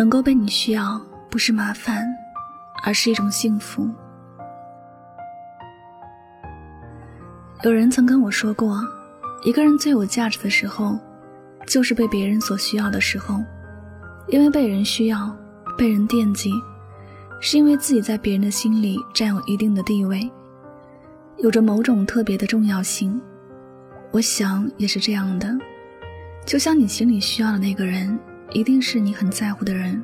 能够被你需要，不是麻烦，而是一种幸福。有人曾跟我说过，一个人最有价值的时候，就是被别人所需要的时候，因为被人需要，被人惦记，是因为自己在别人的心里占有一定的地位，有着某种特别的重要性。我想也是这样的，就像你心里需要的那个人，一定是你很在乎的人。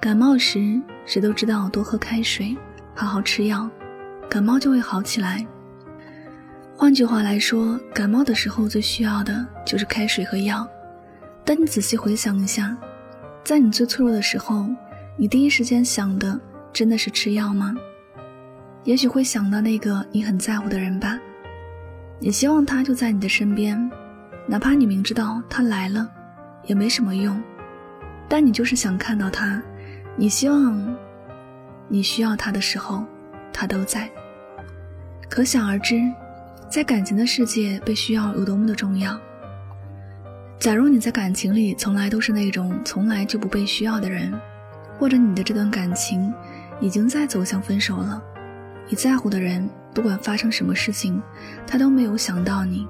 感冒时，谁都知道多喝开水，好好吃药，感冒就会好起来。换句话来说，感冒的时候最需要的就是开水和药。但你仔细回想一下，在你最脆弱的时候，你第一时间想的真的是吃药吗？也许会想到那个你很在乎的人吧。你希望他就在你的身边，哪怕你明知道他来了也没什么用，但你就是想看到他。你希望你需要他的时候，他都在。可想而知，在感情的世界，被需要有多么的重要。假如你在感情里从来都是那种从来就不被需要的人，或者你的这段感情已经在走向分手了，你在乎的人。不管发生什么事情，他都没有想到你，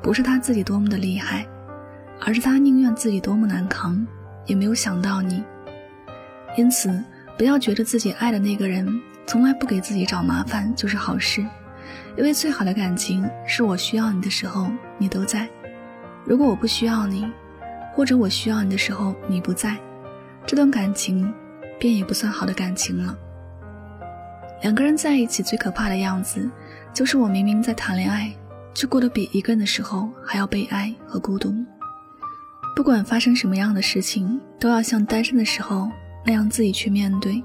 不是他自己多么的厉害，而是他宁愿自己多么难扛，也没有想到你。因此，不要觉得自己爱的那个人从来不给自己找麻烦就是好事，因为最好的感情是我需要你的时候你都在。如果我不需要你，或者我需要你的时候你不在，这段感情便也不算好的感情了。两个人在一起最可怕的样子，就是我明明在谈恋爱，却过得比一个人的时候还要悲哀和孤独。不管发生什么样的事情，都要像单身的时候那样自己去面对。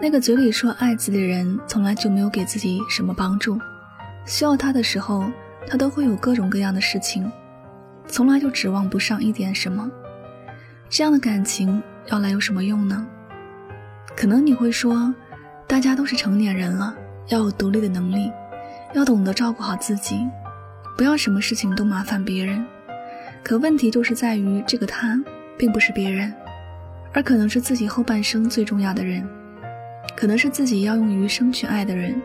那个嘴里说爱自己的人，从来就没有给自己什么帮助。需要他的时候，他都会有各种各样的事情，从来就指望不上一点什么。这样的感情要来有什么用呢？可能你会说。大家都是成年人了，要有独立的能力，要懂得照顾好自己，不要什么事情都麻烦别人。可问题就是在于，这个他并不是别人，而可能是自己后半生最重要的人，可能是自己要用余生去爱的人。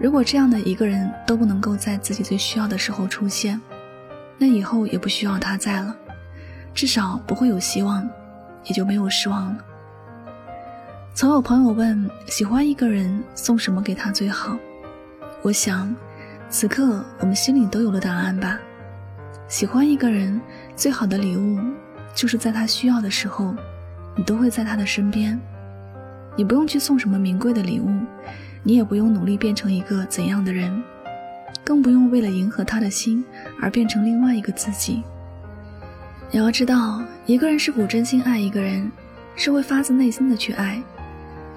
如果这样的一个人都不能够在自己最需要的时候出现，那以后也不需要他在了，至少不会有希望，也就没有失望了。曾有朋友问：喜欢一个人送什么给他最好？我想，此刻我们心里都有了答案吧。喜欢一个人最好的礼物，就是在他需要的时候，你都会在他的身边。你不用去送什么名贵的礼物，你也不用努力变成一个怎样的人，更不用为了迎合他的心而变成另外一个自己。你要知道，一个人是否真心爱一个人，是会发自内心的去爱。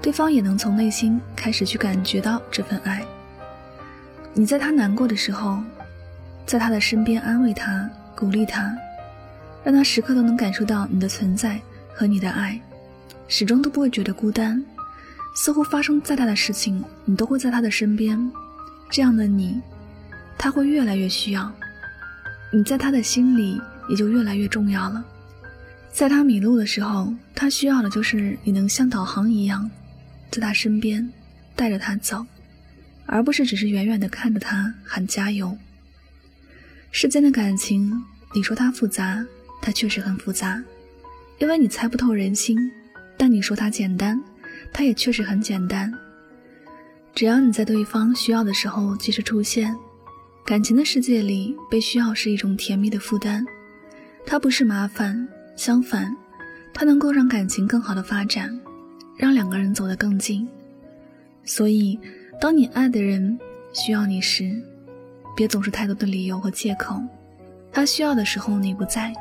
对方也能从内心开始去感觉到这份爱。你在他难过的时候，在他的身边安慰他、鼓励他，让他时刻都能感受到你的存在和你的爱，始终都不会觉得孤单。似乎发生再大的事情，你都会在他的身边。这样的你，他会越来越需要。你在他的心里也就越来越重要了。在他迷路的时候，他需要的就是你能像导航一样。在他身边，带着他走，而不是只是远远的看着他喊加油。世间的感情，你说它复杂，它确实很复杂，因为你猜不透人心；但你说它简单，它也确实很简单。只要你在对方需要的时候及时出现，感情的世界里，被需要是一种甜蜜的负担，它不是麻烦，相反，它能够让感情更好的发展。让两个人走得更近，所以，当你爱的人需要你时，别总是太多的理由和借口。他需要的时候你不在，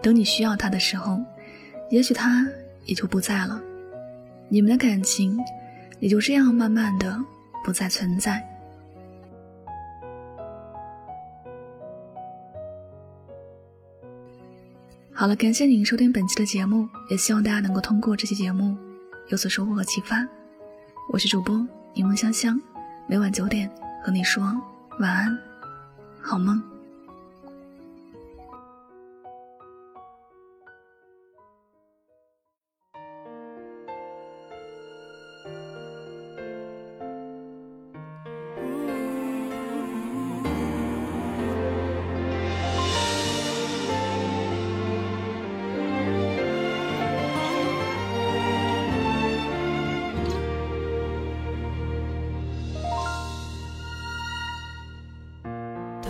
等你需要他的时候，也许他也就不在了。你们的感情也就这样慢慢的不再存在。好了，感谢您收听本期的节目，也希望大家能够通过这期节目。有所收获和启发，我是主播柠檬香香，每晚九点和你说晚安，好梦。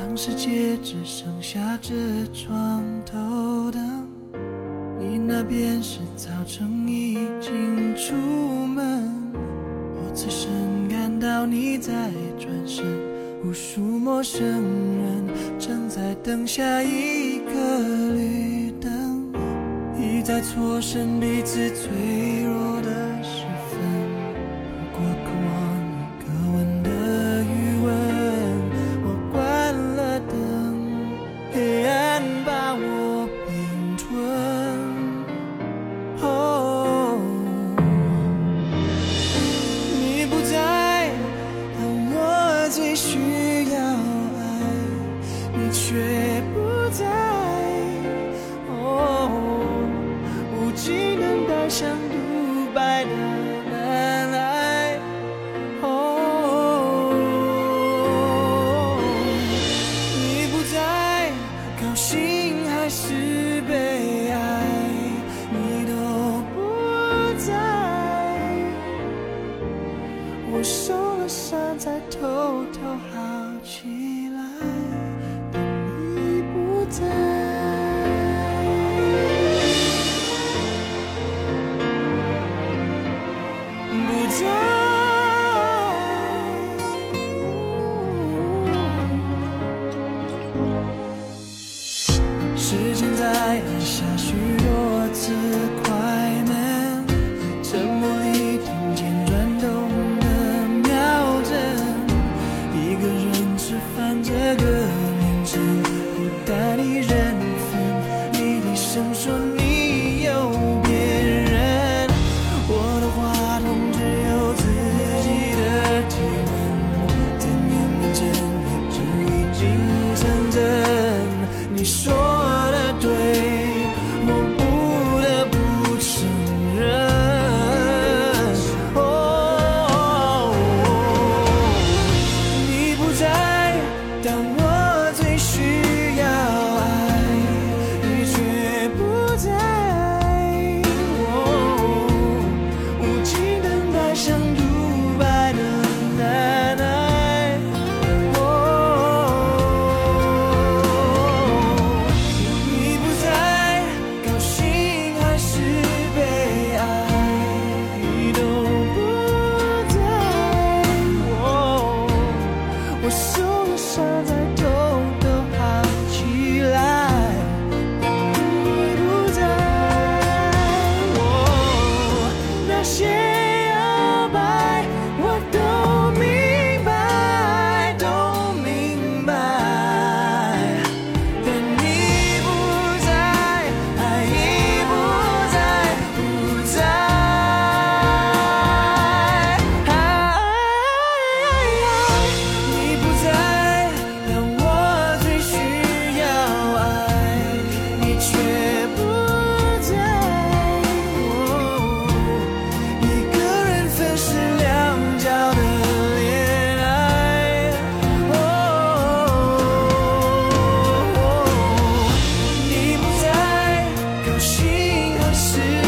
当世界只剩下这床头灯，你那边是早晨已经出门，我最深感到你在转身，无数陌生人正在等下一个绿灯，一再错身彼此脆弱像独白的难挨。哦，你不在，高兴还是悲哀，你都不在。我受了伤，才偷偷好起来，但你不在。时 see